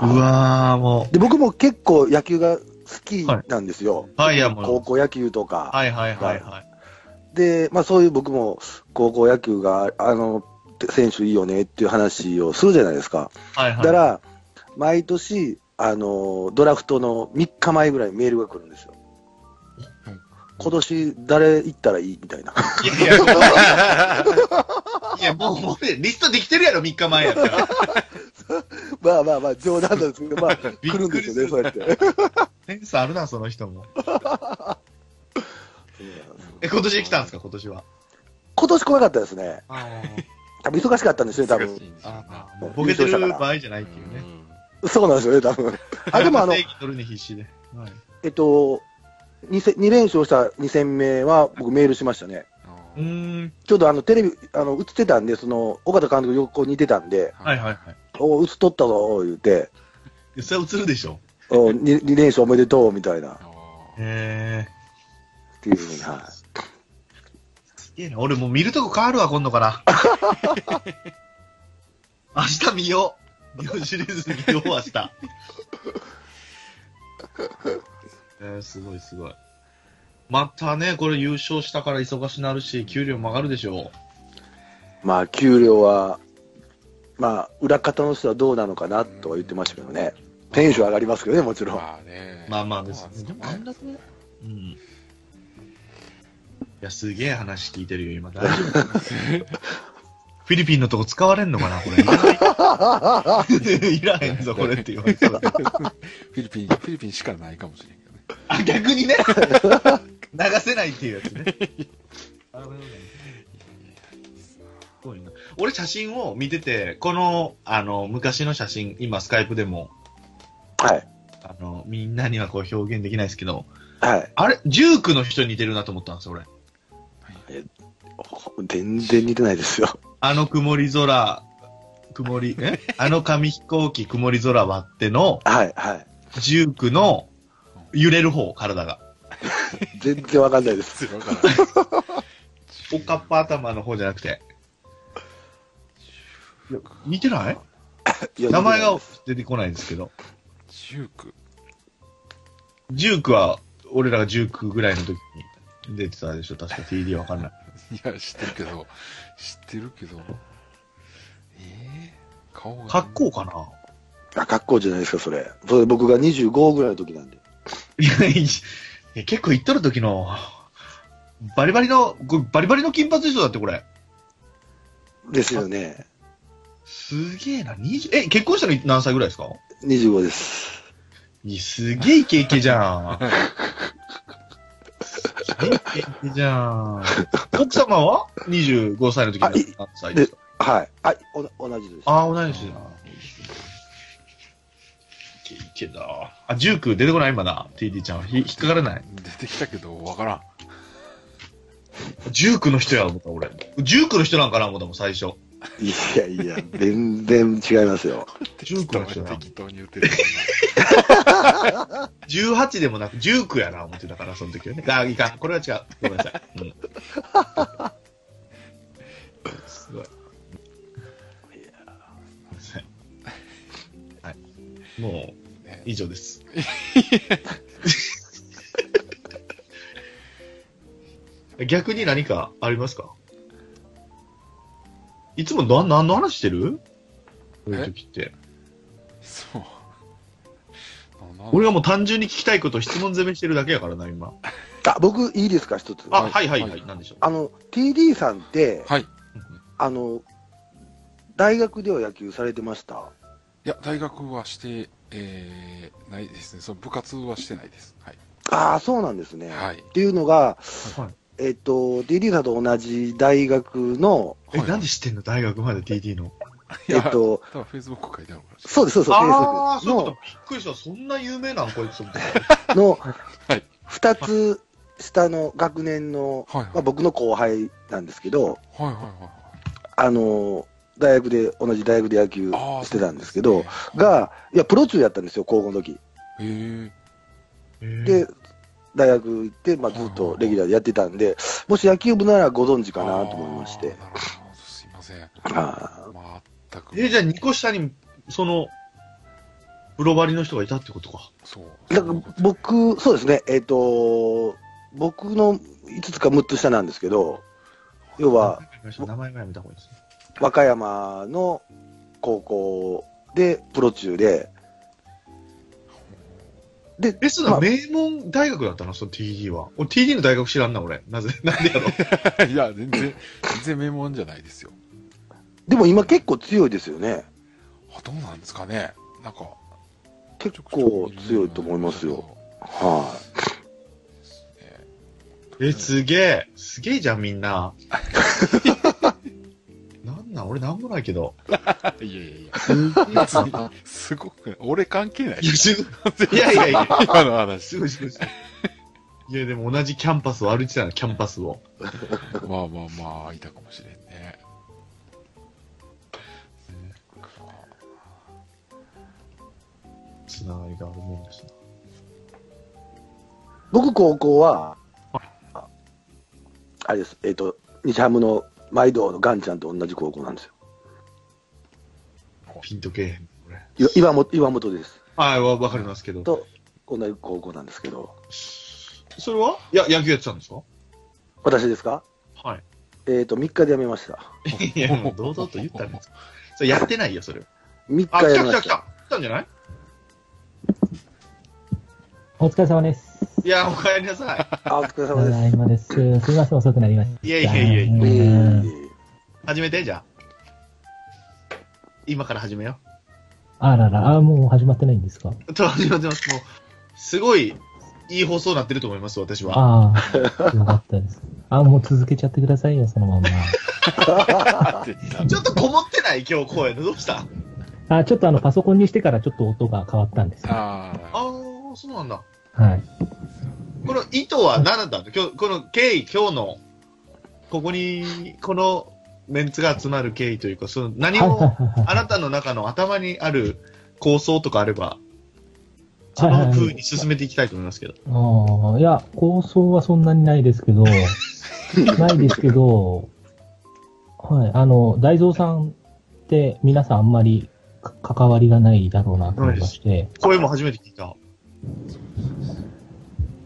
うわー、もで、僕も結構野球が好きなんですよ。う。はい。高校野球とか。はいはいはいはい。で、まあそういう僕も高校野球が、あの、選手いいよねっていう話をするじゃないですか。はいはい。だから、毎年、あの、ドラフトの3日前ぐらいにメールが来るんですよ。今年誰行ったらいいみたいな。いやいや、いやもう、もうね、リストできてるやろ、3日前やったら。まあまあまあ、冗談なんですけど、まあ、来るんですよね、そうやって。センスあるな、その人も。え、今年来たんですか、今年は？今年来なかったですね。あ多分忙しかったんですね、多分。あ、もうボケてる場合じゃないっていうね。そうなんですよね、多分。あ、でもあの正、義取るに必死で。はい。えっと、2, 戦2連勝した2戦目は僕メールしましたね。うーん。ちょうどあのテレビ、あの、映ってたんで、その、岡田監督横にいてたんで、はいはいはい。お映っとったぞ、言うて、それは映るでしょ？お 2, 2連勝おめでとう、みたいな、っへえ。ていうふうに、はい。すげえな。俺もう見るとこ変わるわ、今度から。明日見よう。日本シリーズ見よう、明日。えー、すごいすごい。またね、これ優勝したから忙しなるし、給料も上がるでしょまあ、給料は、まあ、裏方の人はどうなのかなとは言ってましたけどね。テンション上がりますけどね、もちろん。まあねう。。まあまあですね。でもあんだだけね。うん。いや、すげえ話聞いてるよ、今。大丈夫？フィリピンのとこ使われんのかな、これ。いらへんぞ、これって言われたら。フィリピン、フィリピンしかないかもしれんけどね。あ、逆にね。流せないっていうやつね。あなるほどねすごいな俺写真を見てて、この、あの、昔の写真、今スカイプでも、はい。あの、みんなにはこう表現できないですけど、はい。あれ、ジュークの人に似てるなと思ったんですよ、俺。全然似てないですよ。あの曇り空、曇り、え？あの紙飛行機曇り空割っての、はい、はい。ジュークの揺れる方、体が。全然わかんないです。わからない。おかっぱ頭の方じゃなくて。似てない？いや名前が出てこないんですけど。ジューク。ジュークは、俺らがジュークぐらいの時に出てたでしょ確か TD わかんない。いや、知ってるけど、知ってるけど、ええ顔が。格好かな？あ、格好じゃないですか、それ。それ僕が25ぐらいの時なんで。いや、いや結構行っとる時の、バリバリの、バリバリの金髪でしょだってこれ。ですよね。すげえな、20え、結婚したの何歳ぐらいですか？25です。すげえイケイケじゃん。すげえイケイケじゃん。奥様は ?25 歳の時に何歳ですか？はい。あ、お同じです。ああ、同い年だ。イケイケだ。あ、ジューク出てこない今だ。TD ちゃん。ひ引っかからない。出てきたけど、わからん。ジュークの人や思った、俺。ジュークの人なんかな思ったもん、最初。いやいや、全然違いますよ。ジュークの人やな。適当に言ってる。18でもなく、ジュークやな、思ってたから、その時はね。あ、いかん。これは違う。ごめんなさい。うん。すごい。すいませんはい。もう、ね以上です。逆に何かありますか？いつも何何の話してる？こういう時って。そう。な俺はもう単純に聞きたいことを質問攻めしてるだけやからな、今。あ、僕いいですか、一つ。あ、あはいはいは。はいいなんでしょう？の、TD さんって、はい。いあの、大学では野球されてました？や、大学はして、えー、ないですね。その部活はしてないです。はい。ああ、そうなんですね。はいっていうのが、はいえっと、TD さんと同じ大学の、え、はいなんで知ってんの？大学まで TD の。えっと、多分フェイスブック書いてあるから。そうです、そうです、ああ、そういうこと。Facebook びっくりした。そんな有名なん？こいつ。の、の はい二つ下の学年の、はいはいまあ、僕の後輩なんですけど、はいはいはいはい。あの、大学で、同じ大学で野球してたんですけど、が、いや、プロ中やったんですよ、高校の時。へえ。で、大学行って、まあ、ずっとレギュラーでやってたんで、もし野球部ならご存知かなと思いまして。すいません。あ全く。え、じゃあ2個下に、その、風呂張りの人がいたってことか。そう。だから僕、そうですね、えっ、と、僕の5つか6つ下なんですけど、要は、名前がやめた方がいいですね。和歌山の高校でプロ中で、で、え、そまあ名門大学だったの？その TD は。俺 TD の大学知らんな、俺。なぜ、なんでやろ。いや、全然、全然名門じゃないですよ。でも今結構強いですよね。あ、どうなんですかね。なんか、結構強いと思いますよ。はえ、すげえ。すげえじゃん、みんな。なんなん俺なんもないけど。い。いやいやいや、別に、すごく、俺関係ないい。や、い。いやいやいや。今の話。すごいすごいすごい。いや、でも同じキャンパスを歩いてたの、キャンパスを。まあまあまあ、いたかもしれんね。つながりがあるもんですね。い。僕高校は、あれです、えっ、と、日ハムの毎度のガンちゃんと同じ高校なんですよ。ピンとけえへん、俺。い岩本岩本です。はい、わ、わかりますけど。と、同じ高校なんですけど、それは？いや、野球やってたんですか？私ですか？はい。えっ、と、3日で辞めました。いや、もう堂々と言ったんですそれやってないよ、それ。3あ、日来辞めました。た来た来た。来たんじゃない？お疲れ様です。いや、お帰りなさい。あ、お疲れた様です。だいまです。すみません、遅くなりました。いやいやいやいや始めて、じゃあ。今から始めよあらら、あ、もう始まってないんですか？う。と、始まってます。もう、すごい、いい放送になってると思います、私は。ああ、よかったです。あ、もう続けちゃってくださいよ、そのまま。ちょっとこもってない今日声の。どうした？あ、ちょっとあの、パソコンにしてからちょっと音が変わったんですよ。ああそうなんだ。はい。この意図は何なんだ今日、この経緯、今日の、ここに、このメンツが集まる経緯というか、その何はいはいを、はいはい。あなたの中の頭にある構想とかあれば、その風に進めていきたいと思いますけど。ああ、いや、構想はそんなにないですけど、ないですけど、はい、あの、大蔵さんって皆さんあんまりか関わりがないだろうなと思いまして、声も初めて聞いた。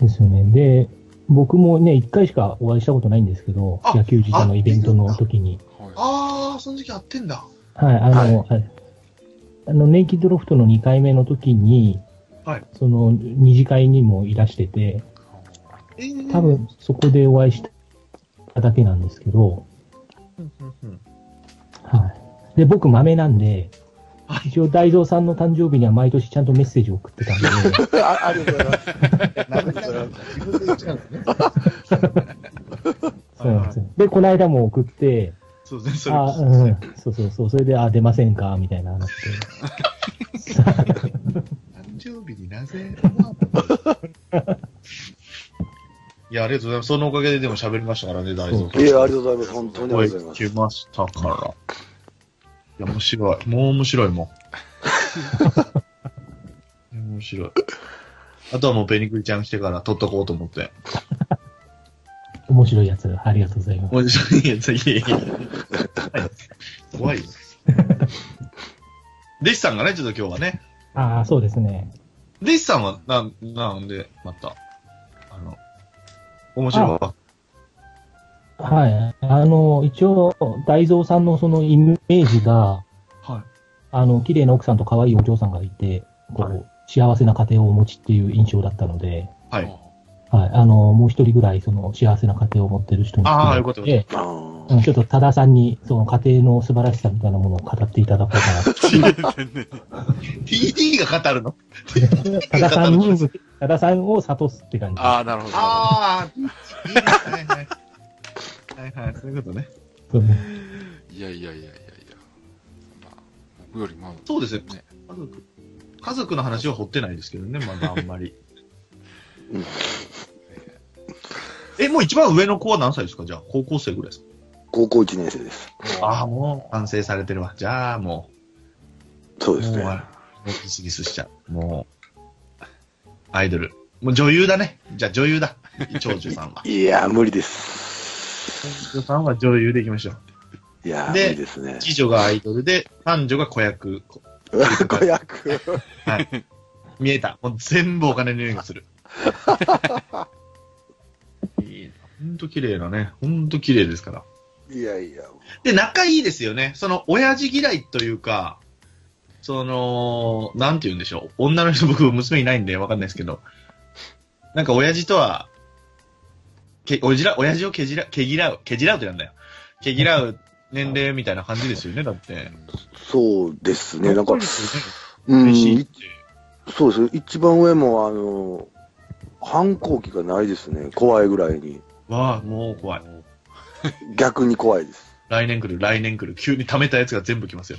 ですよね。で、僕もね、一回しかお会いしたことないんですけど、あ野球自体のイベントの時に。はい。あー、その時会ってんだ。はい、あの、はいあの、ネイキッドロフトの2回目の時に、はいその二次会にもいらしてて、えー多。分そこでお会いしただけなんですけど、はい。で、僕豆なんでは、一応大蔵さんの誕生日には毎年ちゃんとメッセージを送ってたんで、あありがとうございます。なんで自分で言っちゃうんですね。そうなんですよ。で、この間も送って、そうですね、それあ、うん、そうそうそう、それで、あ、出ませんか？みたいな話で。誕生日になぜ？いや、ありがとうございます。そのおかげででも喋りましたからね、大丈夫。いや、ありがとうございます。本当にありがとうござい来ましたから。いや、面白い。もう面白いもん。面白い。あとはもうペニクリちゃん来てから撮っとこうと思って。面白いやつ、ありがとうございます。面白いやつ、いやいや怖いよ。弟子さんがね、ちょっと今日はね。ああ、そうですね。弟子さんは、なん、なんで、また、あの、面白いわ。はい。あの、一応、大蔵さんのそのイメージが、はい。あの、綺麗な奥さんと可愛いお嬢さんがいて、こう、はい幸せな家庭をお持ちっていう印象だったので、はい。はい。あの、もう一人ぐらい、その、幸せな家庭を持ってる人にあーよかったちょっと多田さんに、その家庭の素晴らしさみたいなものを語っていただこうかなと。TD が語るの？多田さんに、多田さんを諭すって感じ。ああ、なるほど。ああ、いいですはいはい。はいはい、そういうことね。いやいやいやいやいや。まあ、僕よりまあ、そうですね。ね家族。家族の話は掘ってないですけどね、まだあんまり。う んえ、もう一番上の子は何歳ですか？じゃあ、高校生ぐらいですか？高校1年生です。ああ、もう完成されてるわ。じゃあ、もう、そうですね。もう、もうギスギスしちゃう。もう、アイドル。もう女優だね。じゃあ女優だ。長寿さんは。いや、無理です。長寿さんは女優でいきましょう。いや、無で理ですね。次女がアイドルで、三女が子役 子役。はい。見えた。もう全部お金の匂いがする。いいな。ほんと綺麗なね。ほんと綺麗ですから。いやいや。で、仲いいですよね。その、親父嫌いというか、その、なんて言うんでしょう。女の人、僕、娘いないんでわかんないですけど、なんか親父とは、け、おじら、親父をけじら、けぎらう、けじらうってなんだよ。けぎらう年齢みたいな感じですよね、だって。そうですね。なんかうん。そうです。一番上も、あの、反抗期がないですね。怖いぐらいに。わあ、もう怖い。逆に怖いです。来年来る、来年来る。急に貯めたやつが全部来ますよ。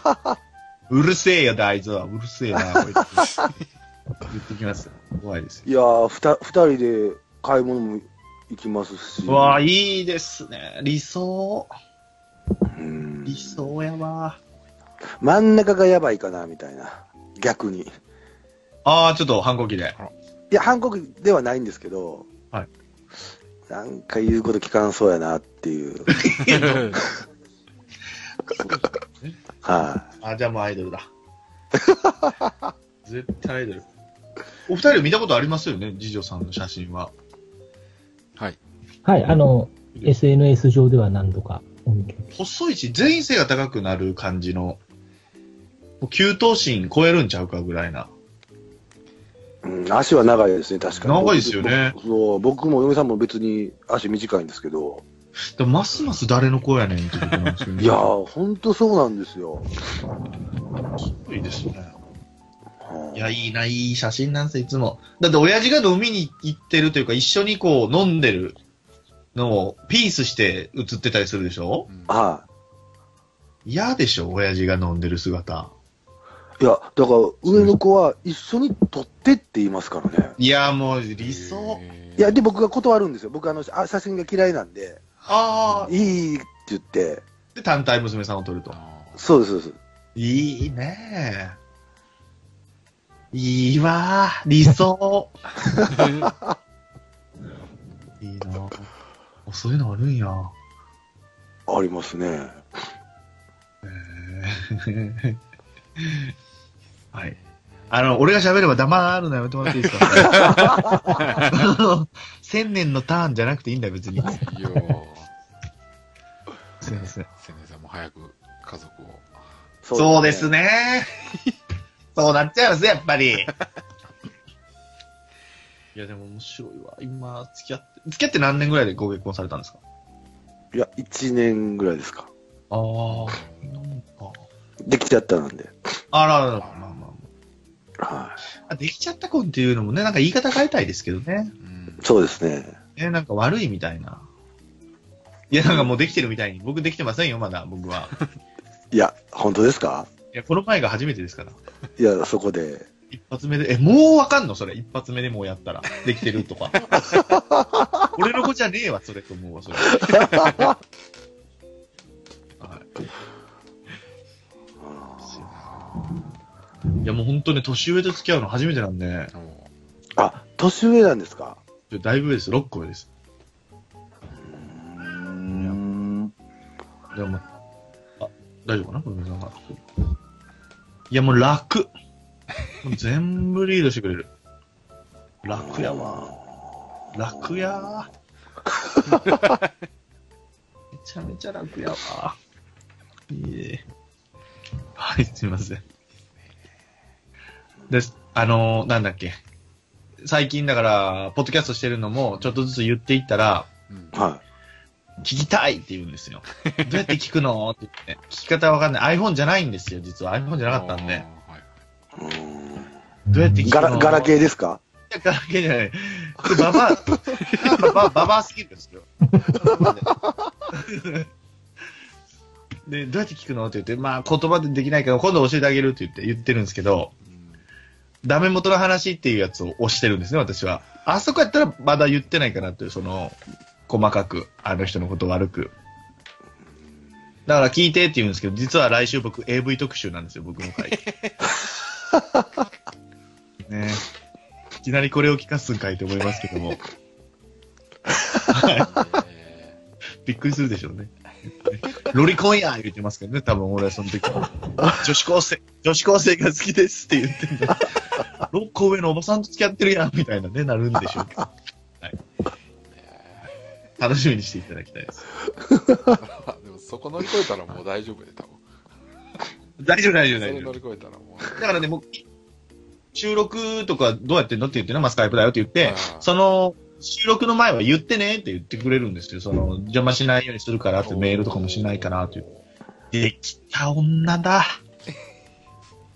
うるせえよ、大豆は。うるせえな、こいつ。言ってきますよ。怖いですよ。いやー、ふた、二人で買い物も行きますし。うわあ、いいですね。理想。うん理想やわ。真ん中がやばいかな、みたいな。逆に。いああ、ちょっと反抗期で。や、韓国ではないんですけど、はい。なんか言うこと聞かんそうやなっていう。はあ、じゃあもうアイドルだ。絶対アイドル。お二人見たことありますよね、次女さんの写真は。はい。はい、あの、SNS 上では何度かお見細いし、全員背が高くなる感じの、もう9頭身超えるんちゃうかぐらいな。い。うん、足は長いですね、確かに。長いですよね僕そう、僕も嫁さんも別に足短いんですけど、でもますます誰の子やねんってことなんですよね。いやー、ほんとそうなんですよ。すごいですね。はいや、いいな、いい写真なんですよ、いつも。だって、親父が飲みに行ってるというか、一緒にこう、飲んでるのを、ピースして写ってたりするでしょ？うんは嫌でしょ、親父が飲んでる姿。い。いや、だから、上の子は一緒に撮ってって言いますからね。いや、もう、理想。いや、で、僕が断るんですよ。僕、あの、あ写真が嫌いなんで、ああ。いいって言って、で、単体娘さんを撮ると。あそうです、そうです。いいねいいわ理想。ー いいなあそういうのあるんや。ありますね。はい。あの、俺が喋れば黙るのやめてもらっていいですか？千年のターンじゃなくていいんだよ、別に。いいよすいません。千年さんも早く家族を。そうです。ね。そうなっちゃいます、やっぱり。いや、でも面白いわ。今、付き合って、付き合って何年ぐらいでご結婚されたんですか？いや、1年ぐらいですか。ああ、なんか。できちゃったなんで。あららら、まあまあ。はあできちゃった婚っていうのもね、なんか言い方変えたいですけどね。うんい。そうですね。ね、なんか悪いみたいな。いや、なんかもうできてるみたいに。僕できてませんよ、まだ、僕は。いや、本当ですか？いや、この前が初めてですから。いや、そこで。一発目で、え、もうわかんの？それ。一発目でもうやったら。できてるとか。俺の子じゃねえわ、それと思うわ、それ。はい。いや、もう本当ね、年上と付き合うの初めてなんで、あ、年上なんですか？だいぶ上です、6個上です。うーん。でも、あ、大丈夫かな？これ皆さんがいや、もう楽。もう全部リードしてくれる。楽やわ。楽やー。めちゃめちゃ楽やわ。いいえ。はい、すいません。です。あのーなんだっけ。最近だから、ポッドキャストしてるのも、ちょっとずつ言っていったら、うんは聞きたいって言うんですよ。どうやって聞くの？って言って。聞き方わかんない。iPhone じゃないんですよ、実は。iPhone じゃなかったんで。どうやって聞くの？ガラ、ガラ系ですか？いやガラケーじゃない。これババア、ババア、ババアすぎるんですよ。で、どうやって聞くの？って言って、まあ言葉でできないけど、今度教えてあげるって言って言ってるんですけど、うんダメ元の話っていうやつを押してるんですね、私は。あそこやったらまだ言ってないかなっていう、その、細かく、あの人のことを悪く。だから聞いてって言うんですけど、実は来週僕 AV 特集なんですよ、僕の回。ねいきなりこれを聞かすんかいと思いますけども。えびっくりするでしょうね。ロリコンや言ってますけどね、多分俺はその時は。女子高生、女子高生が好きですって言ってんの。6個上のおばさんと付き合ってるやん、みたいなね、なるんでしょうけど。はい。楽しみにしていただきたいです。でもそこ乗り越えたらもう大丈夫で、多分。大丈夫、大丈夫、大丈夫。り越えたらもう。だからね、もう、収録とかどうやってんのって言ってな、まあ、スカイプだよって言ってその、収録の前は言ってねって言ってくれるんですよ。その、邪魔しないようにするからってメールとかもしないからっていう。できた女だ。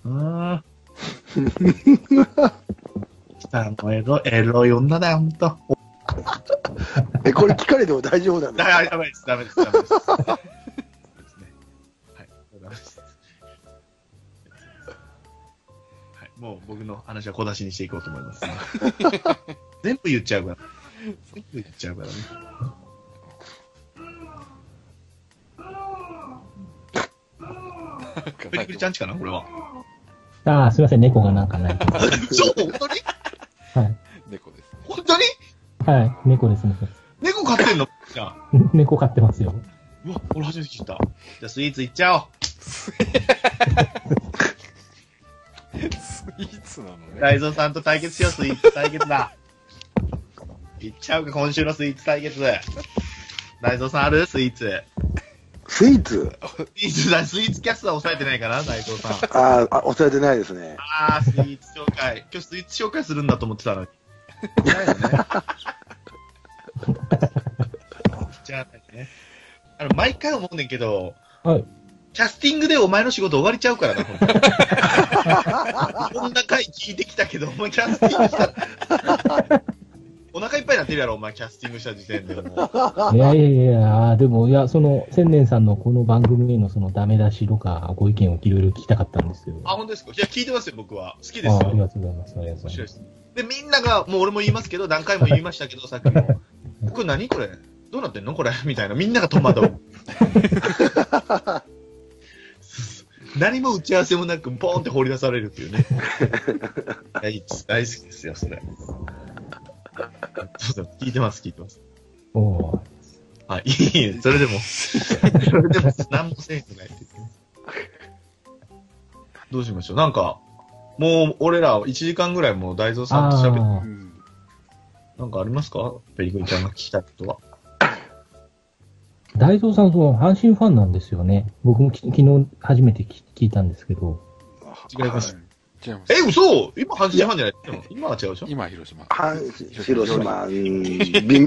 うーん。あのエロ、エロい女だよ、ほんと。え、これ聞かれても大丈夫なんですかだ、やばいです、ダメです、ダメです。もう僕の話は小出しにしていこうと思います。全部言っちゃうから。全部言っちゃうからね。プリプリちゃんちかな？これは。ああ、すいません、猫がなんかない。そう本当に？はい。猫ですね。本当に？はい、猫です、猫です。猫飼ってんの？じゃあ。猫飼ってますよ。うわ、俺初めて聞いた。じゃあスイーツいっちゃおう。スイーツなのね。大蔵さんと対決しよう、スイーツ対決だ。いっちゃうか、今週のスイーツ対決。大蔵さんある？スイーツ。スイーツ？スイーツだ、スイーツキャスター抑えてないかな、大蔵さん。あーあ、押さえてないですね。あー、スイーツ紹介。今日スイーツ紹介するんだと思ってたのに。ないよね。じゃあね。あの、毎回思うねんけど、はい。キャスティングでお前の仕事終わりちゃうからな、こんな回聞いてきたけど、お前キャスティングした。お腹いっぱいになってるやろ、お前キャスティングした時点でもう。いやいやいや、でも、いや、その、千年さんのこの番組へのそのダメ出しとか、ご意見をいろいろ聞きたかったんですけど。あ、本当ですか？いや、聞いてますよ、僕は。好きですあありよ。がとうございます。ありがとうご面白いざいま。ですす。で、みんなが、もう俺も言いますけど、何回も言いましたけど、さっきも。これ何？これどうなってんの？これ みたいな。みんなが戸惑う。何も打ち合わせもなく、ポーンって放り出されるっていうね。大大好きですよ、それ。そうだ、聞いてます、聞いてます。おおはい、いそれでも、それでも、何もせんくないって言ってねどうしましょう？なんか、もう、俺ら1時間ぐらいもう大蔵さんと喋って。なんかありますか？ペリクリちゃんが聞きたいことは。あ、大蔵さん、その、阪神ファンなんですよね。僕もき昨日初めて聞聞いたんですけど。違いますはい違います。え、嘘今、阪神ファンじゃないの今は違うでしょ？今、広島。阪神、広島、うん、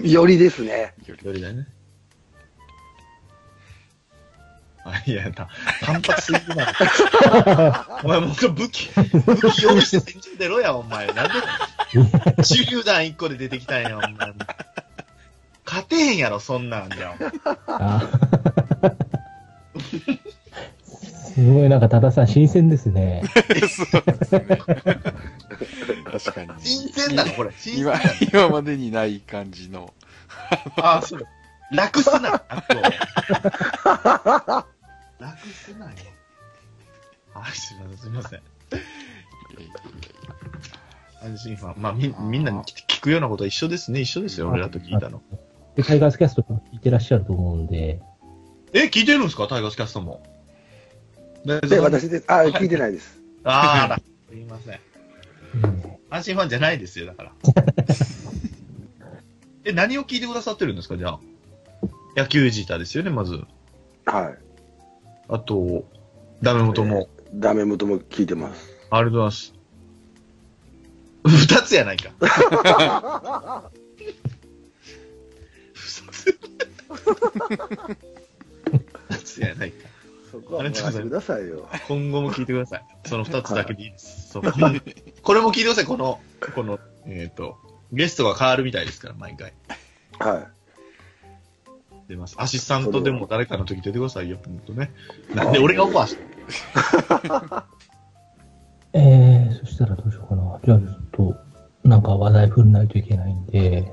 びよりですね。よりだよね。あ、いや、た単発すぎるな。お前もう武器、武器用意して戦場出ろや、お前。なんで、手榴弾1個で出てきたんや、お前。勝てへんやろ、そんなんじゃ。あすごい、なんか、多田さん、新鮮ですね。そうですね。確かに。新鮮なの、これ。新鮮今な、今までにない感じの。あ、そう。楽すな、楽すなよ。はい、すみません、すみません。いやいやいやい安心ファン。まあ、み、みんなに聞くようなことは一緒ですね。一緒ですよ、俺らと聞いたの。で、タイガースキャストとか聞いてらっしゃると思うんで、え、聞いてるんですか？タイガースキャストも。でで、私です。あ、聞いてないです。あら、すいません。うん安心ファンじゃないですよ、だから。え、何を聞いてくださってるんですか？じゃあ。野球ジーターですよね、まず。はい。あと、ダメ元も。ダメ元も聞いてます。ありがとうございます。二つやないか。二つやないか。そこは任せてくださいよ。今後も聞いてください。その二つだけでいいです。そうこれも聞いてください、この、この、えっ、と、ゲストが変わるみたいですから、毎回。は出ます。アシスタントでも誰かの時出てくださいよ、ほんとね。なんで俺がオファーして えー、そしたらどうしようかな。じゃあ、なんか話題振んないといけないんで、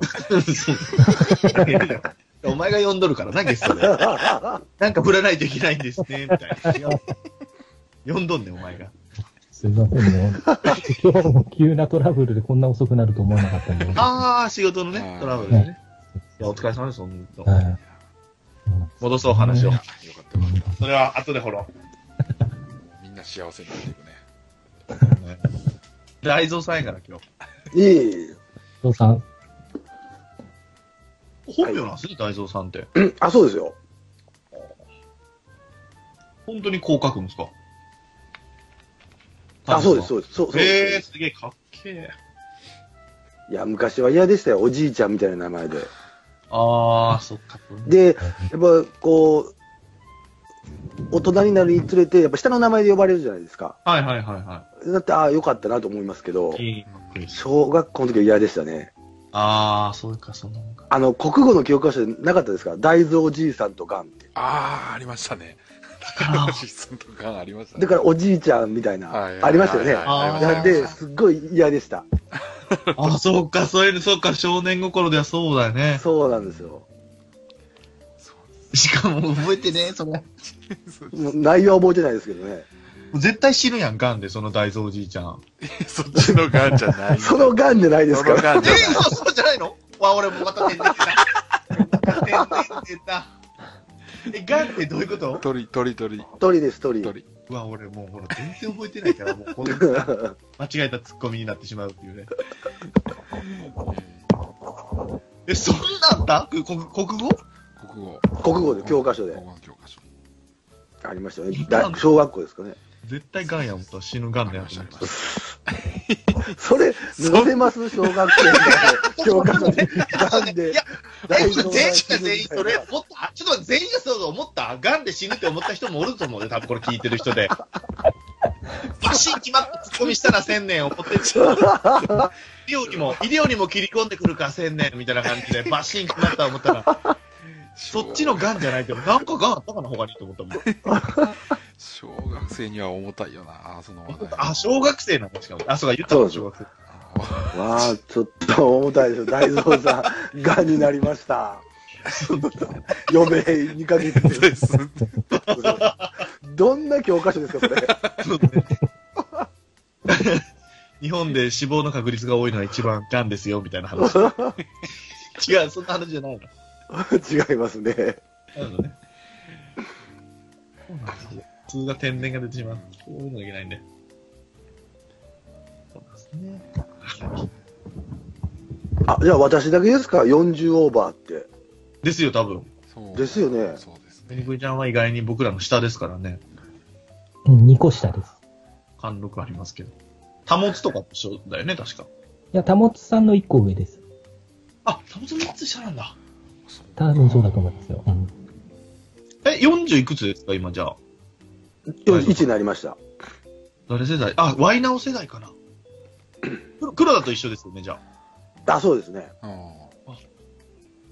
お前が呼んどるからな、ゲストで。なんか振らないといけないんですね、みたいな。呼んどんねん、お前が。すいませんね。今日も急なトラブルでこんな遅くなると思わなかったんで。あー、仕事のね、トラブルでね。いや、お疲れ様です、ほんと。はい。戻そう、話をや。よかったそれは後で掘ろみんな幸せになっていくね。大蔵さんやから今日。いえいえいゾウさん、本名なんですね、大蔵さんって。え。うんあ、そうですよ。本当にこう書くんですか？あ、そうです、そうです。そうそうへえー、です。すげえかっけえ。いや、昔は嫌でしたよ。おじいちゃんみたいな名前で。あー、そっか。で、やっぱこう、大人になるにつれて、やっぱ下の名前で呼ばれるじゃないですか。はいはいはいはだって、ああ、よかったなと思いますけど、小学校の時は嫌でしたね。あー、そうか、そんなもんか。あの、国語の教科書でなかったですか？大蔵おじいさんとガンって。ああ、ありましたね。あ高橋さんとかありましたね。だからおじいちゃんみたいな、ありましたよね。なんで、すっごい嫌でした。あ、そうか、そういうの、そうか、少年心ではそうだよね。そうなんですよ。しかも覚えてね、それ。もう内容は覚えてないですけどね。絶対死ぬやん、ガンで、その大蔵おじいちゃん。そっちのガンじゃない。そのガンじゃないですそのから。えガンじゃない。そう、そうじゃないの？わ、俺もまた天然出た。天然出た。え、ガンってどういうこと？鳥、鳥、鳥、鳥です、鳥。鳥。うわ、俺もう、ほら、全然覚えてないから、もう、これ、間違えたツッコミになってしまうっていうね。え、そんなんだ？国国語？国語。国語で、教科書で国語の教科書。ありましたよね。大小学校ですかね。絶対ガンやもんと死ぬガンだよそれ、載せます小学生の教科書に。ガンでいや、え、全員蔵が全員それ、もっと、あちょっと待って全員がそう思ったガンで死ぬって思った人もおると思うよ、多分これ聞いてる人で。バシン決まったツッコミしたら千年思ってる人。医療にも、医療にも切り込んでくるか千年みたいな感じで、バシン決まったと思ったら、そっちのガンじゃないけど、なんかガンあったかな、他にと思ったもん。小学生には重たいよな、その話題。あ、小学生なんだ、しかも。あ、そうか、言ったの、小学生。わあ、ちょっと重たいですよ。大蔵さん、ガンになりました。余命2ヶ月です。どんな教科書ですか、それ。日本で死亡の確率が多いのは一番ガンですよ、みたいな話。違う、そんな話じゃないの。違いますね。なるほどね。そうなんですよ。普通が天然が出てしまう。そういうのがいけないんで。そうですね。あ、じゃあ私だけですか ?40 オーバーって。ですよ、多分。そうですよねそうですペね。ニクイちゃんは意外に僕らの下ですからね。うん2個下です。貫禄ありますけど。保つとかと一緒だよね、確か。いや、たもつさんの1個上です。あ、保つ3つ下なんだ。多分そうだと思いますよ。うん。え、40いくつですか、今じゃあ？1になりました。誰世代？あ、ワイナオ世代かな。黒黒田と一緒ですよね、じゃあ。あ、そうですね。うん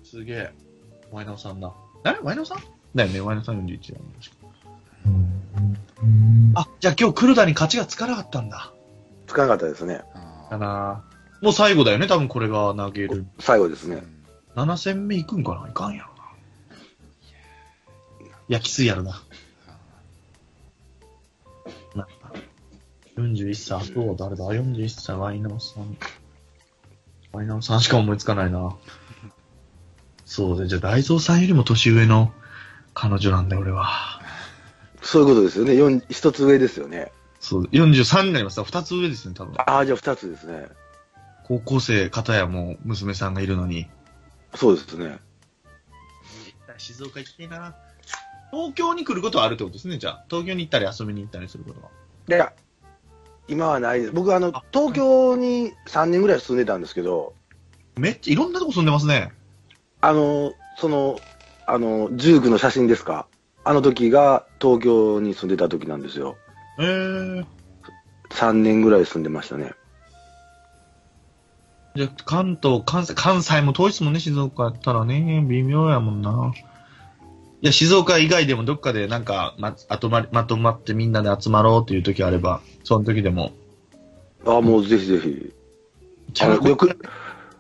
すげえ。ワイナオさんだ。えワイナオさん？だよね、ワイナオさん41だもん確かうんうんあ、じゃあ今日黒田に勝ちがつかなかったんだ。つかなかったですね。あかなもう最後だよね、多分これが投げる。最後ですね。7戦目いくんかな？いかんやろな。いや、きついやろな。41歳、あとは誰だ ?41 歳、ワイナオさん。ワイナオさんしか思いつかないな。そうで、じゃあ大蔵さんよりも年上の彼女なんだよ、俺は。そういうことですよね。四一つ上ですよね。そう、43になります。2つ上ですね、多分。ああ、じゃあ二つですね。高校生、片やもう娘さんがいるのに。そうですね。静岡行きたいな。東京に来ることはあるってことですね、じゃあ。東京に行ったり遊びに行ったりすることは。で、今はないです。僕、あのあ、東京に3年ぐらい住んでたんですけど、めっちゃいろんなとこ住んでますね。あの、その、あの、19の写真ですか？あの時が東京に住んでた時なんですよ。えー。3年ぐらい住んでましたね。じゃあ、関東、関西、関西も遠いですもんね、静岡やったらね。微妙やもんな。いや、静岡以外でもどっかでなんか、ま、あとまり、まとまってみんなで集まろうっていう時あれば、その時でも。ああ、もうぜひぜひ。ちゃ緑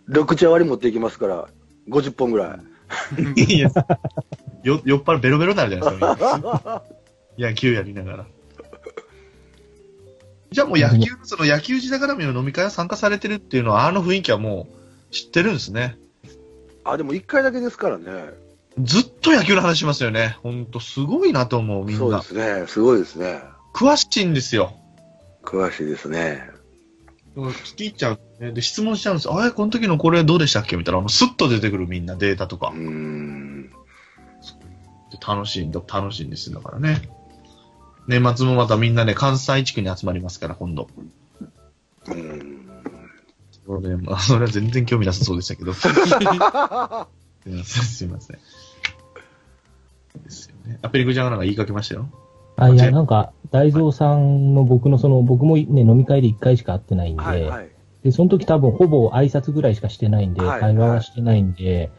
緑茶割り持っていきますから、50本ぐらい。いやよ、酔っ払いベロベロになるじゃないですか、野球やりながら。じゃあもう野球、その野球時だからみの飲み会は参加されてるっていうのは、あの雰囲気はもう知ってるんですね。あ、でも1回だけですからね。ずっと野球の話しますよね。ほんと、すごいなと思う、みんなそうで。すね。すごいですね。詳しいんですよ。詳しいですね。聞き入っちゃう。ねで、質問しちゃうんですあれ、この時のこれどうでしたっけ？みたいな。あのスッと出てくるみんなデータとかう。ーん。で楽しいんだ、楽しいんですよだからね。年末もまたみんなね、関西地区に集まりますから、今度。うーん。それまあ、それは全然興味なさそうでしたけど。すいません、すいません。ですよね。アペリクちゃんがなんか言いかけましたよ。あ、いや、なんか、大蔵さんの僕のその、僕もね、飲み会で1回しか会ってないんで、はいはい。で、その時多分ほぼ挨拶ぐらいしかしてないんで、はい会話はしてないんで、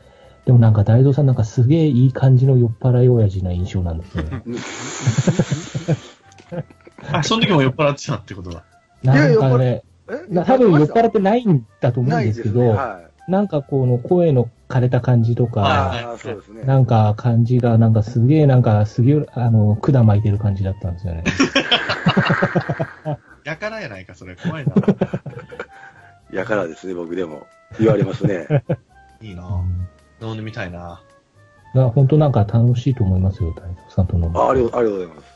でもなんか大蔵さんなんかすげえいい感じの酔っ払い親父な印象なんですよね。あ、その時も酔っ払ってたってことだ。なんかね、多分酔っ払ってないんだと思うんですけど、なんかこの声の枯れた感じとか、はいああ、そうですね。なんか感じが、なんかすげえなんかすげえ、あの、管巻いてる感じだったんですよね。やからやないか、それ。怖いな。やからですね、僕でも。言われますね。いいなうん飲んでみたいなだから本当なんか楽しいと思いますよ、大蔵さんと飲む。あありがとうありがとうございます。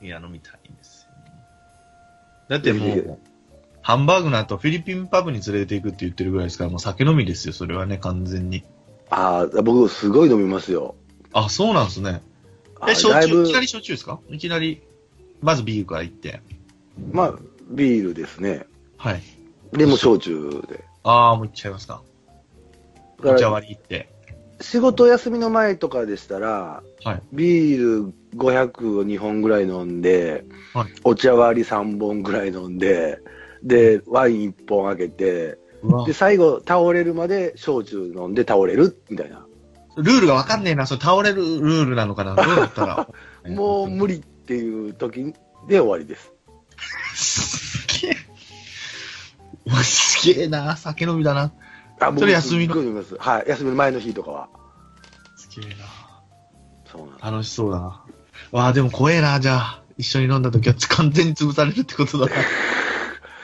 いや、飲みたいんですよ。だってもいえいうえ、ハンバーグの後、フィリピンパブに連れて行くって言ってるぐらいですから、もう酒飲みですよ、それはね、完全に。ああ、僕すごい飲みますよ。あ、そうなんですね。あえ、焼酎、だいきなり焼酎ですか？いきなり、まずビールから行って。まあ、ビールですね。はい。でも焼酎で。あー、もう行っちゃいますか。お茶割り行って。仕事休みの前とかでしたら、はい。ビール500を2本ぐらい飲んで、はいお茶割り3本ぐらい飲んで、で、ワイン1本あげて、で、最後倒れるまで焼酎飲んで倒れるみたいな。ルールがわかんねえな、それ倒れるルールなのかな、どうだったら。もう無理っていう時で終わりです。すげえ。すげえな、酒飲みだな。あそれ休みの。はい。休みの前の日とかは。すげえな。そうな。楽しそうだな。わあ、でも怖えな、じゃあ。一緒に飲んだ時は完全に潰されるってことだな。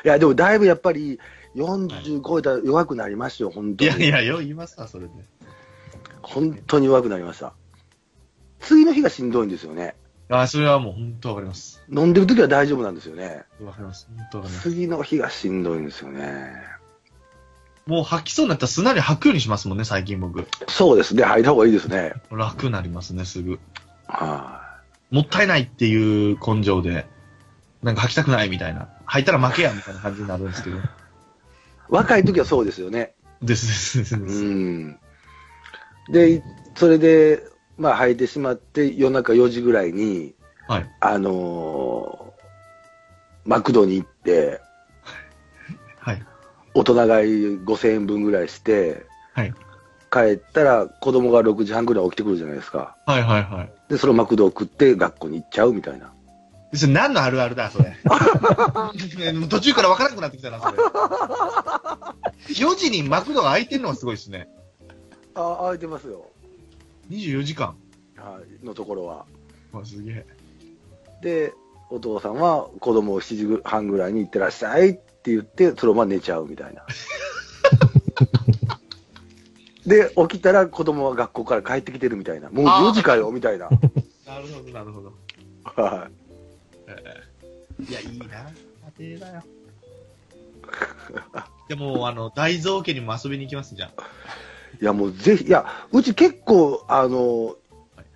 いや、でもだいぶやっぱり40超えたら弱くなりましたよ、本当に。いやいや、よう言いますわ、それで。本当に弱くなりました。次の日がしんどいんですよね。ああ、それはもう本当わかります。飲んでる時は大丈夫なんですよね。わかります。本当わかります。次の日がしんどいんですよね。もう吐きそうになったらすなり吐くようにしますもんね、最近僕。そうですね。吐いた方がいいですね。楽になりますね、すぐ。はもったいないっていう根性で、なんか吐きたくないみたいな。吐いたら負けやみたいな感じになるんですけど。い。若い時はそうですよね。ですですですでうす。ん。で、それで、まあ吐いてしまって夜中4時ぐらいに、はい。あのーマクドに行って、はい。大人買い5000円分ぐらいして、はい。帰ったら子供が6時半ぐらい起きてくるじゃないですか。はいはいはい。で、そのマクドを食って学校に行っちゃうみたいな。それ何のあるあるだ、それ。途中から分からなくなってきたな、それ。4時にマクドが開いてるのがすごいですね。あ、空いてますよ。24時間。はい、のところは。わ、すげえ。で、お父さんは子供を7時半ぐらいに行ってらっしゃいって言って、そのまま寝ちゃうみたいな。で、起きたら子供は学校から帰ってきてるみたいな。もう10時かよみたいな。なるほど、なるほど。はいや、いいな。家庭だよ。でも、あの、大蔵家にも遊びに行きます、じゃあ。い。いや、もうぜひ、いや、うち結構、あの、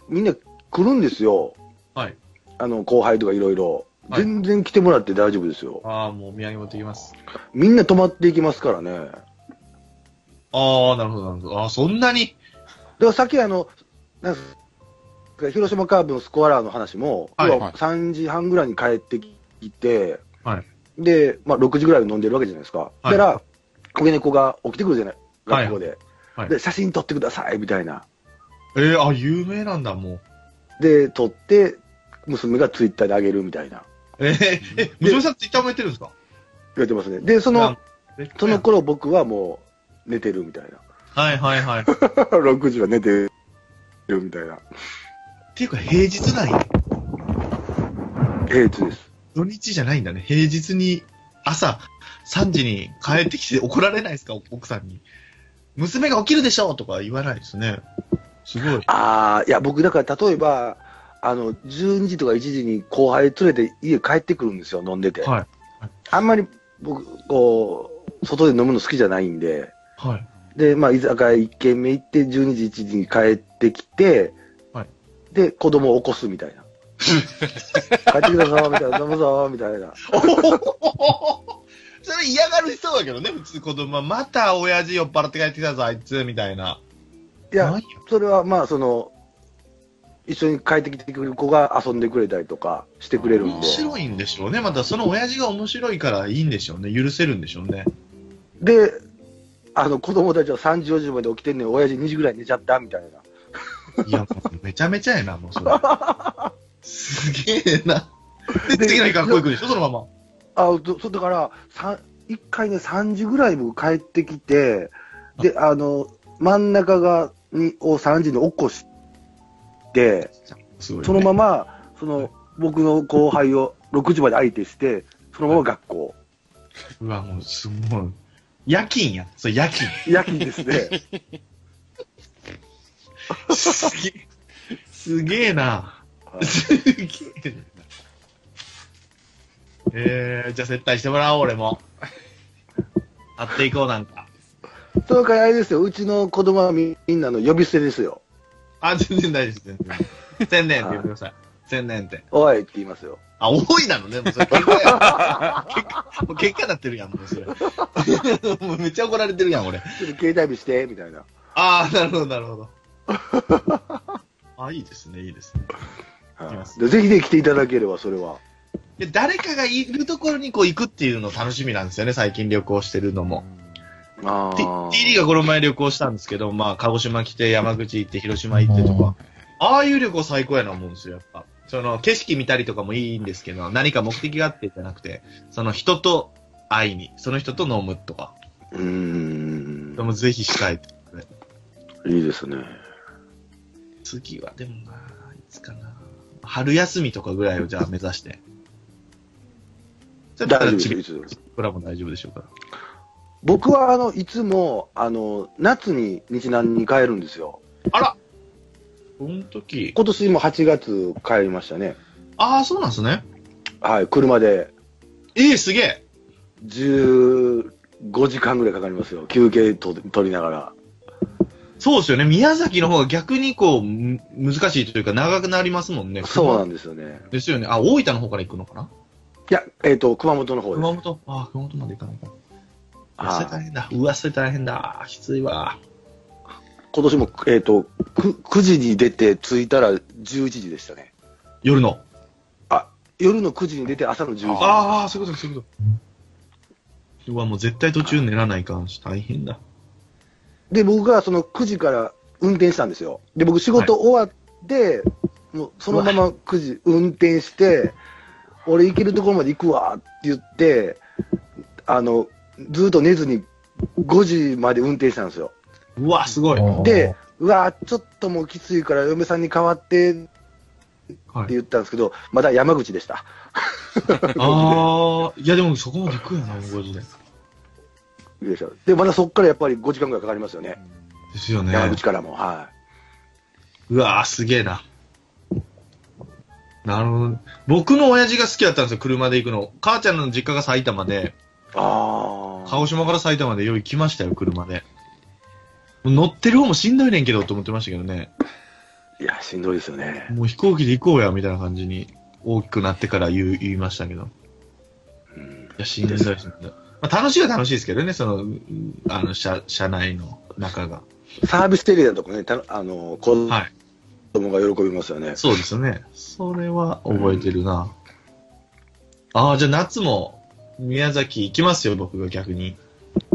みんな来るんですよ。はい。あの、後輩とかいろいろ。はい全然来てもらって大丈夫ですよ。ああ、もうお土産持ってきます。みんな泊まっていきますからね。だかああ、なるほど、なるほど。ああ、そんなに？らさっきあの、なんすか広島カープのスコアラーの話も、はい要は3時半ぐらいに帰ってきて、はい。で、まあ、6時ぐらいに飲んでるわけじゃないですか。はいだから、上猫が起きてくるじゃない、はい学校で。はいで、写真撮ってください、みたいな。えー、あ、有名なんだ、もう。で、撮って、娘がツイッターで上げるみたいな。えー、え、娘さんツイッターもやってるんですか？言われてますね。で、その、えその頃僕はもう寝てるみたいな。はいはいはい。っ6時は寝てるみたいな。ていうか、平日なんや。平日です。土日じゃないんだね。平日に朝3時に帰ってきて怒られないですか？奥さんに。娘が起きるでしょとか言わないですね。すごい。ああ、いや、僕、だから例えば、あの、12時とか1時に後輩連れて家帰ってくるんですよ、飲んでて。はい。あんまり僕、こう、外で飲むの好きじゃないんで、はい。で、まあ、居酒屋1軒目行って、12時、1時に帰ってきて、はいで、子供を起こすみたいな。帰ってきたぞ、みたいな、飲むぞ、みたいな。それ嫌がる人だけどね、普通子供は。また親父酔っ払って帰ってきたぞ、あいつ、みたいな。いやそれはまあ、その、一緒に帰ってきてくれる子が遊んでくれたりとかしてくれるん面で。白いんでしょうね。またその親父が面白いからいいんでしょうね。許せるんでしょうね。で、あの、子供たちは3時、4時まで起きてんねん、親父2時ぐらいに寝ちゃった、みたいな。いや、もうめちゃめちゃやな、もうそれ。すげえな。で、次の日学校行くでしょ、そのまま。あそそうだから、さ1回ね、3時ぐらいに僕帰ってきて、で、あの、真ん中が、に、を3時に起こして、ね。そのまま、その、僕の後輩を6時まで相手して、そのまま学校。うわ、もうすごい。夜勤や。それ夜勤。夜勤ですね。すげえ。すげえな。はいすげえな。えー、じゃあ接待してもらおう、俺も。会っていこう、なんか。その代わりあれですよ、うちの子供はみみんなの呼び捨てですよ。あ、全然大丈夫です、全然。千年って言ってください。千年って。おいって言いますよ。あ、多いなのね。もうそれ喧嘩や。結果、もう結果なってるやん、もうそれ。もうめっちゃ怒られてるやん、俺。ちょっと携帯見して、みたいな。ああ、なるほど、なるほど。あ、いいですね、いいですね。はいでぜひね、来ていただければ、それは。で、誰かがいるところにこう行くっていうの楽しみなんですよね、最近旅行してるのも。あ TD がこの前旅行したんですけど、まあ、鹿児島来て、山口行って、広島行ってとか、ああいう旅行最高やな思うんですよ、やっぱ。その、景色見たりとかもいいんですけど、何か目的があってじゃなくて、その人と会いに、その人と飲むとか、うーんで。もぜひしたい。いいですね。次はでもな、いつかな。春休みとかぐらいをじゃあ目指して。大丈夫です、違ういつでもこれはもう大丈夫でしょうか。僕は、あの、いつも、あの、夏に日南に帰るんですよ。あらこの時、今年も8月帰りましたね。ああ、そうなんですね。はい、車でええすげえ。15時間ぐらいかかりますよ。休憩と取りながら。そうですよね。宮崎の方が逆にこう、む難しいというか長くなりますもんね。そうなんですよね。ですよね。あ、大分の方から行くのかな？いや、えっ、と、熊本の方です。熊本？ああ、熊本まで行かないか。うわ、それはい大変だ。うわ、それ大変だ。きついわ。今年も、えっ、と9、9時に出て着いたら11時でしたね。夜の？あ、夜の9時に出て朝の10時。ああ、そういうこと、そういうこと。うわ、もう絶対途中寝らないかんし、大変だ。で、僕がその9時から運転したんですよ。で、僕仕事終わって、もうそのまま9時運転して、俺行けるところまで行くわって言って、あの、ずっと寝ずに5時まで運転したんですよ。うわ、すごい。で、うわちょっともうきついから嫁さんに代わってってはい。言ったんですけど、まだ山口でした。ああ、いやでもそこまで行くやな、5時で。でしたで、まだそこからやっぱり5時間ぐらいかかりますよね。ですよね。山口からも。はうわー、すげえな。なるほど。僕の親父が好きだったんですよ、車で行くの。母ちゃんの実家が埼玉で、い。ああ。鹿児島から埼玉でよい来ましたよ、車で。乗ってる方もしんどいねんけどと思ってましたけどね。いや、しんどいですよね。もう飛行機で行こうや、みたいな感じに、大きくなってから言いましたけど。いうんや、しんどいしんどい。まあ、楽しいは楽しいですけどね、その、うんあの、車、車内の中が。サービステレアとかね、たあの、子はい。供が喜びますよね。そうですね。それは覚えてるな。ああ、じゃあ夏も宮崎行きますよ、僕が逆に。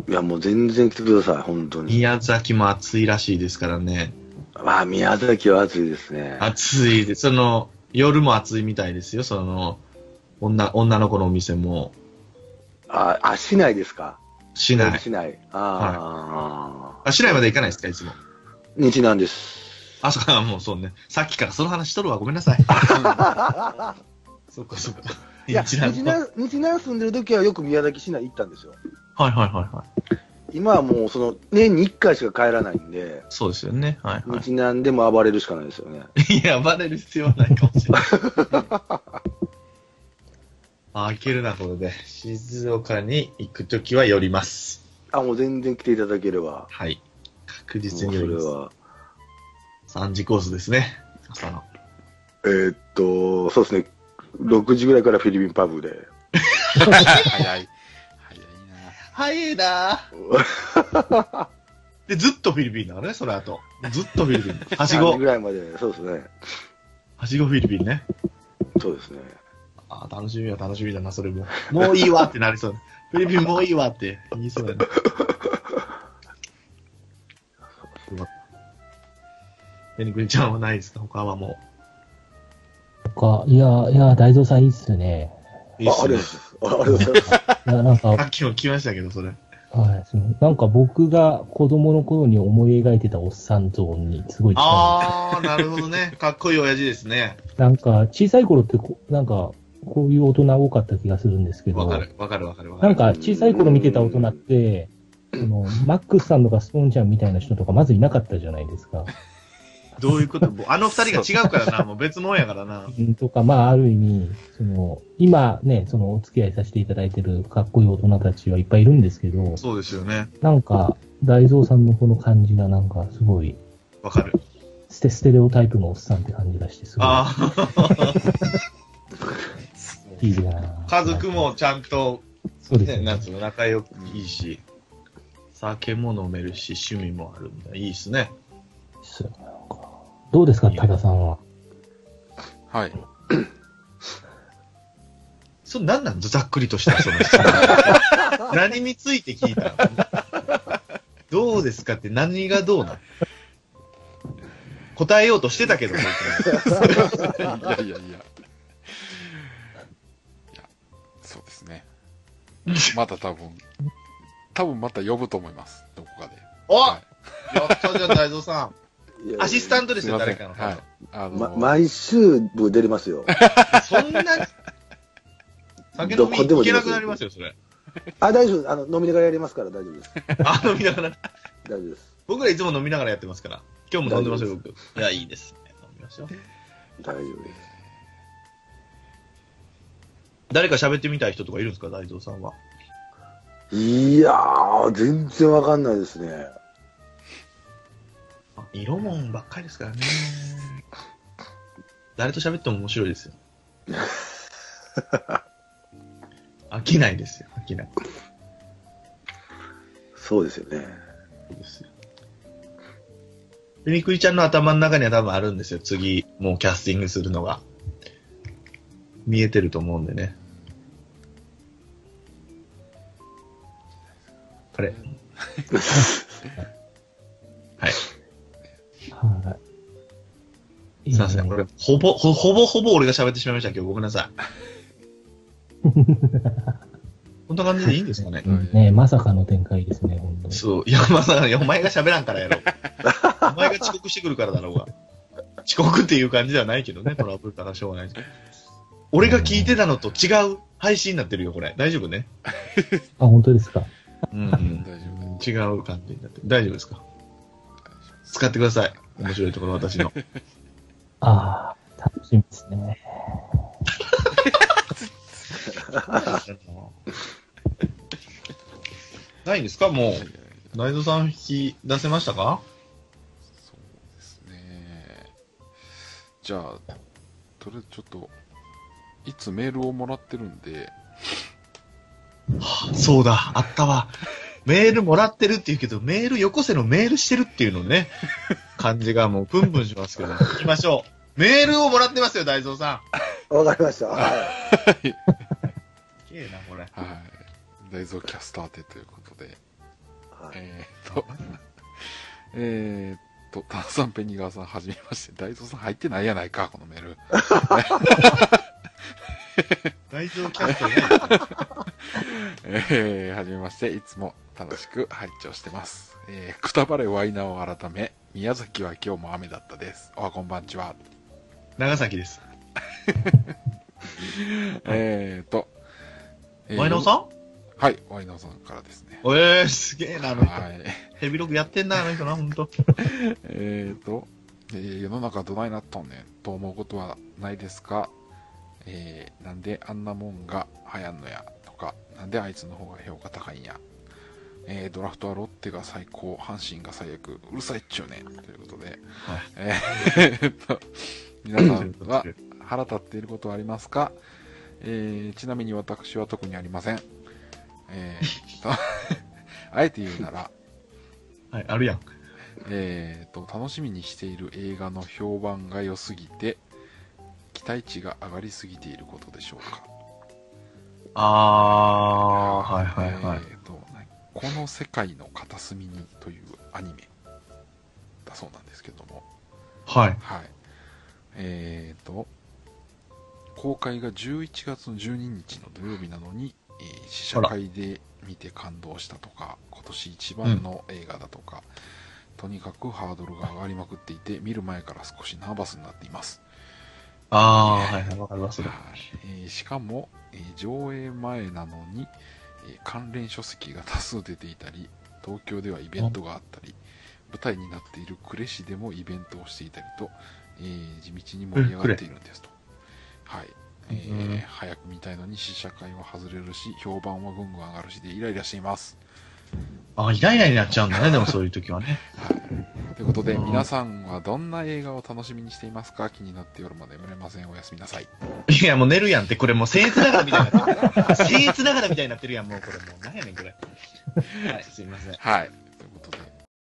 いや、もう全然来てください、本当に。宮崎も暑いらしいですからね。まあ、宮崎は暑いですね。暑いで、その、夜も暑いみたいですよ、その、女、女の子のお店も、あ、あ、市内ですか？市内。市内。ああ、あ、市内まで行かないですか、いつも。日南です。あ、そうか、もうそうね。さっきからその話しとるわ、ごめんなさい。そっか、そっか。いや、日日南南、日南住んでる時はよく宮崎市内行ったんですよ。はいはいはいは今はもう、その、年に1回しか帰らないんで、そうですよね。はい、はい。日南でも暴れるしかないですよね。いや、暴れる必要はないかもしれない。あ、いけるな、これで。静岡に行くときは寄ります。あ、もう全然来ていただければ。はい。確実に寄ります。それは。3時コースですね。朝の。えーっと、そうですね。6時ぐらいからフィリピンパブで。早い。早い早いなぁ で、ずっとフィリピンだからね、その後。ずっとフィリピン。はし3時ごぐ。らいまで、そうですね。はしごフィリピンね。そうですね。あー楽しみは楽しみだな、それも。もういいわってなりそう。フィリピンもういいわって言いそうだね。ペニクリちゃんはないですか？他はもか、いや、いや、大蔵さんいいっすね。う。いいっすね。あありがとうございます。いや、なんか、さっきも来ましたけど、それ。はい、そのなんか僕が子供の頃に思い描いてたおっさん像にすごい近あー、なるほどね。かっこいい親父ですね。い。なんか、小さい頃ってこ、なんか、こういう大人多かった気がするんですけど、わかる、わかる、わかる、わかる。なんか小さい頃見てた大人って、その、マックスさんとかスポンちゃんみたいな人とかまずいなかったじゃないですか。どういうこと？もうあの二人が違うからな、もう別物やからな。うんとか、まあ、ある意味、その、今ね、その、お付き合いさせていただいてるかっこいい大人たちはいっぱいいるんですけど、そうですよね。なんか、大蔵さんのこの感じがなんかすごい、わかる。ステステレオタイプのおっさんって感じがして、すごいあー。いいな家族もちゃんと、ね、そうですね。なんつうの、仲良くいいし、酒も飲めるし、趣味もあるんだ。いいっすね。そうなんかどうですか、多田さんは？はい。それ何なんざっくりとしたその質問 何について聞いたの？どうですかって何がどうなの？答えようとしてたけど、僕 いやいやいや。また多分、多分また呼ぶと思います。どこかで。おはやったじゃん、大蔵さん。アシスタントいですよ。誰かの。はい。あの、ま、毎週僕出れますよ。そんなに？酒飲み行けなくなりますよ、それ。あ、大丈夫。あの、飲みながらやりますから大丈夫です。あ、飲みながら。大丈夫です。僕らいつも飲みながらやってますから。今日も飲んでますよ、僕。いや、いいですね。飲みましょう。大丈夫です。誰か喋ってみたい人とかいるんですか、大蔵さんは？いやー、全然わかんないですね。あ色もんばっかりですからね。誰と喋っても面白いですよ。飽きないですよ、飽きない。そうですよね。そうですよ。でみくりちゃんの頭の中には多分あるんですよ。次、もうキャスティングするのが。見えてると思うんでね。あれはい。はい。すいません。俺、ほぼ、ほほぼほぼ俺が喋ってしまいましたけど、ごめんなさい。こんな感じでいいんですかね？うんねまさかの展開ですね、本当に。そう。いや、まさか、いやお前が喋らんからやろ。お前が遅刻してくるからだろうが。遅刻っていう感じではないけどね、トラブルからしょうがないし。俺が聞いてたのと違う配信になってるよ、これ。大丈夫ね？あ、本当ですか？うん、大丈夫違う感じになってる。大丈夫ですか？使ってください。面白いところ、私の。ああ、楽しみですね。ないんですか？もう内蔵さん引き出せましたか？そうですね。じゃあ、とりあえずちょっと、いつメールをもらってるんで、そうだ、あったわ。メールもらってるって言うけど、メールよこせのメールしてるっていうのね、感じがもうプンプンしますけど、行きましょう。メールをもらってますよ、大蔵さわかりました。はん。きれいな、これ。はい。大蔵キャスターでということで、い。はいえーっと、えーっと、タンさん、ペニガーさん、はじめまして。大蔵さん入ってないやないか、このメール。大蔵キャストね。えー、はじめまして。いつも楽しく拝聴してます。えー、くたばれワイナーを改め、宮崎は今日も雨だったです。おはこんばんちは。長崎です。えーっと、えー前野さん？はい、ワイナーさんからですね。えー、すげえな、あの人。はい。ヘビログやってんな、あの人な、ほんと。えーと、えー世の中どないなっとんねんと思うことはないですか？えーなんであんなもんが流行んのやとか、なんであいつの方が評価高いんや。えードラフトはロッテが最高、阪神が最悪、うるさいっちゅうねん。ということで、えーっと、皆さんは腹立っていることはありますか、えーちなみに私は特にありません。えーと あえて言うなら、はい、あるやん。えーと、楽しみにしている映画の評判が良すぎて、期待値が上がりすぎていることでしょうか。あー、はいはいはい。えーと、ねこの世界の片隅にというアニメだそうなんですけども、はい。はい。えーと、公開が11月の12日の土曜日なのに、えー試写会で見て感動したとか、今年一番の映画だとか、とにかくハードルが上がりまくっていて、見る前から少しナーバスになっています。あー、はいはい、わかります。はいえーしかも、えー上映前なのに、えー関連書籍が多数出ていたり、東京ではイベントがあったり、舞台になっている呉市でもイベントをしていたりと、えー地道に盛り上がっているんですと。はい。えーうん早く見たいのに試写会は外れるし、評判はぐんぐん上がるしでイライラしています。あ、イライラになっちゃうんだね、でもそういう時はね。ということで、うん皆さんはどんな映画を楽しみにしていますか？気になって夜まで眠れません。おやすみなさい。いや、もう寝るやんって、これもう僭越ながらみたいになってる。僭越ながらみたいになってるやん、もうこれもう。何やねん、これ。はい、すいません。はい。